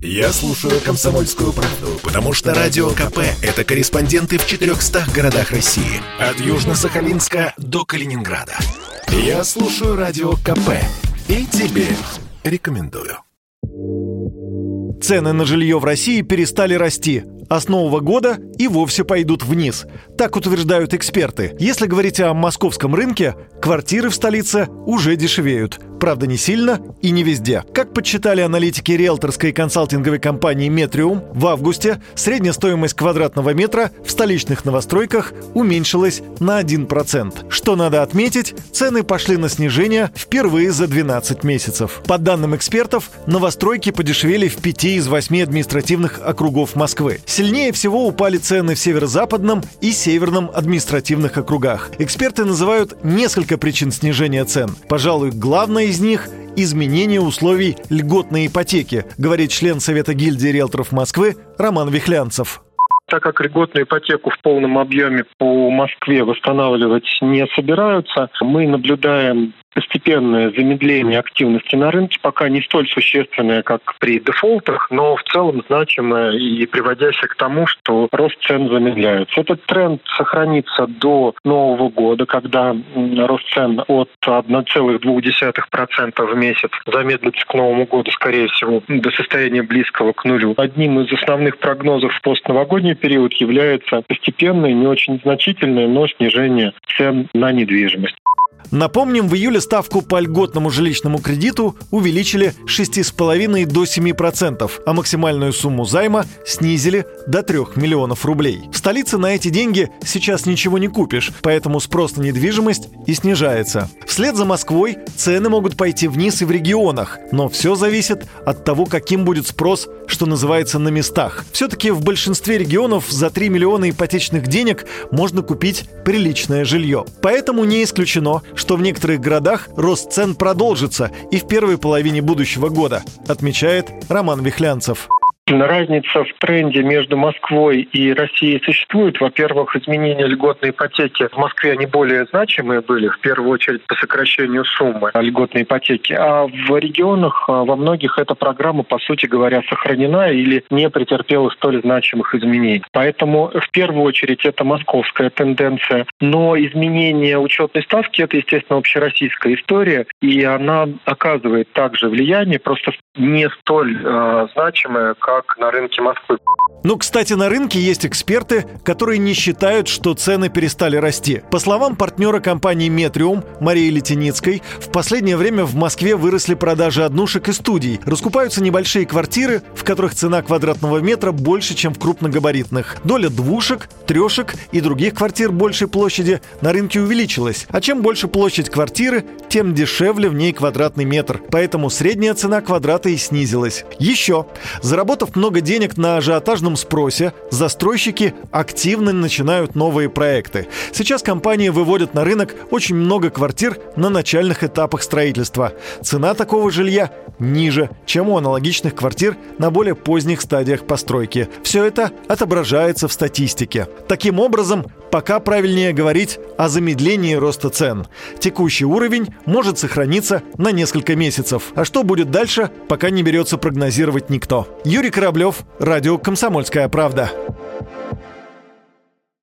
Я слушаю «Комсомольскую правду», потому что «Радио КП» — это корреспонденты в 400 городах России. От Южно-Сахалинска до Калининграда. Я слушаю «Радио КП» и тебе рекомендую. Цены на жилье в России перестали расти, а с нового года и вовсе пойдут вниз. Так утверждают эксперты. Если говорить о московском рынке, квартиры в столице уже дешевеют. Правда, не сильно и не везде. Как подсчитали аналитики риэлторской консалтинговой компании «Метриум», в августе средняя стоимость квадратного метра в столичных новостройках уменьшилась на 1%. Что надо отметить, цены пошли на снижение впервые за 12 месяцев. По данным экспертов, новостройки подешевели в 5 из 8 административных округов Москвы. Сильнее всего упали цены в северо-западном и северном административных округах. Эксперты называют несколько причин снижения цен. Пожалуй, главное из них – изменение условий льготной ипотеки, говорит член Совета гильдии риэлторов Москвы Роман Вихлянцев. Так как льготную ипотеку в полном объеме по Москве восстанавливать не собираются, мы наблюдаем постепенное замедление активности на рынке, пока не столь существенное, как при дефолтах, но в целом значимое и приводящее к тому, что рост цен замедляется. Этот тренд сохранится до Нового года, когда рост цен от 1,2% в месяц замедлится к Новому году, скорее всего, до состояния близкого к нулю. Одним из основных прогнозов в постновогодний период является постепенное, не очень значительное, но снижение цен на недвижимость. Напомним, в июле ставку по льготному жилищному кредиту увеличили с 6,5 до 7%, а максимальную сумму займа снизили до 3 миллионов рублей. В столице на эти деньги сейчас ничего не купишь, поэтому спрос на недвижимость и снижается. Вслед за Москвой цены могут пойти вниз и в регионах, но все зависит от того, каким будет спрос, что называется, на местах. Все-таки в большинстве регионов за 3 миллиона ипотечных денег можно купить приличное жилье. Поэтому не исключено, что в некоторых городах рост цен продолжится и в первой половине будущего года, отмечает Роман Вихлянцев. Разница в тренде между Москвой и Россией существует. Во-первых, изменения льготной ипотеки в Москве они более значимые были, в первую очередь по сокращению суммы льготной ипотеки. А в регионах а, во многих эта программа, по сути говоря, сохранена или не претерпела столь значимых изменений. Поэтому в первую очередь это московская тенденция. Но изменение учетной ставки – это, естественно, общероссийская история, и она оказывает также влияние, просто не столь э, значимое, как на рынке Москвы. Ну, кстати, на рынке есть эксперты, которые не считают, что цены перестали расти. По словам партнера компании «Метриум» Марии Летеницкой, в последнее время в Москве выросли продажи однушек и студий. Раскупаются небольшие квартиры, в которых цена квадратного метра больше, чем в крупногабаритных. Доля двушек, трешек и других квартир большей площади на рынке увеличилась. А чем больше площадь квартиры, тем дешевле в ней квадратный метр. Поэтому средняя цена квадрата и снизилась. Еще. Заработав много денег на ажиотажном спросе застройщики активно начинают новые проекты. Сейчас компании выводят на рынок очень много квартир на начальных этапах строительства. Цена такого жилья ниже, чем у аналогичных квартир на более поздних стадиях постройки. Все это отображается в статистике. Таким образом, пока правильнее говорить о замедлении роста цен. Текущий уровень может сохраниться на несколько месяцев. А что будет дальше, пока не берется прогнозировать никто. Юрий Кораблев, Радио «Комсомольская правда».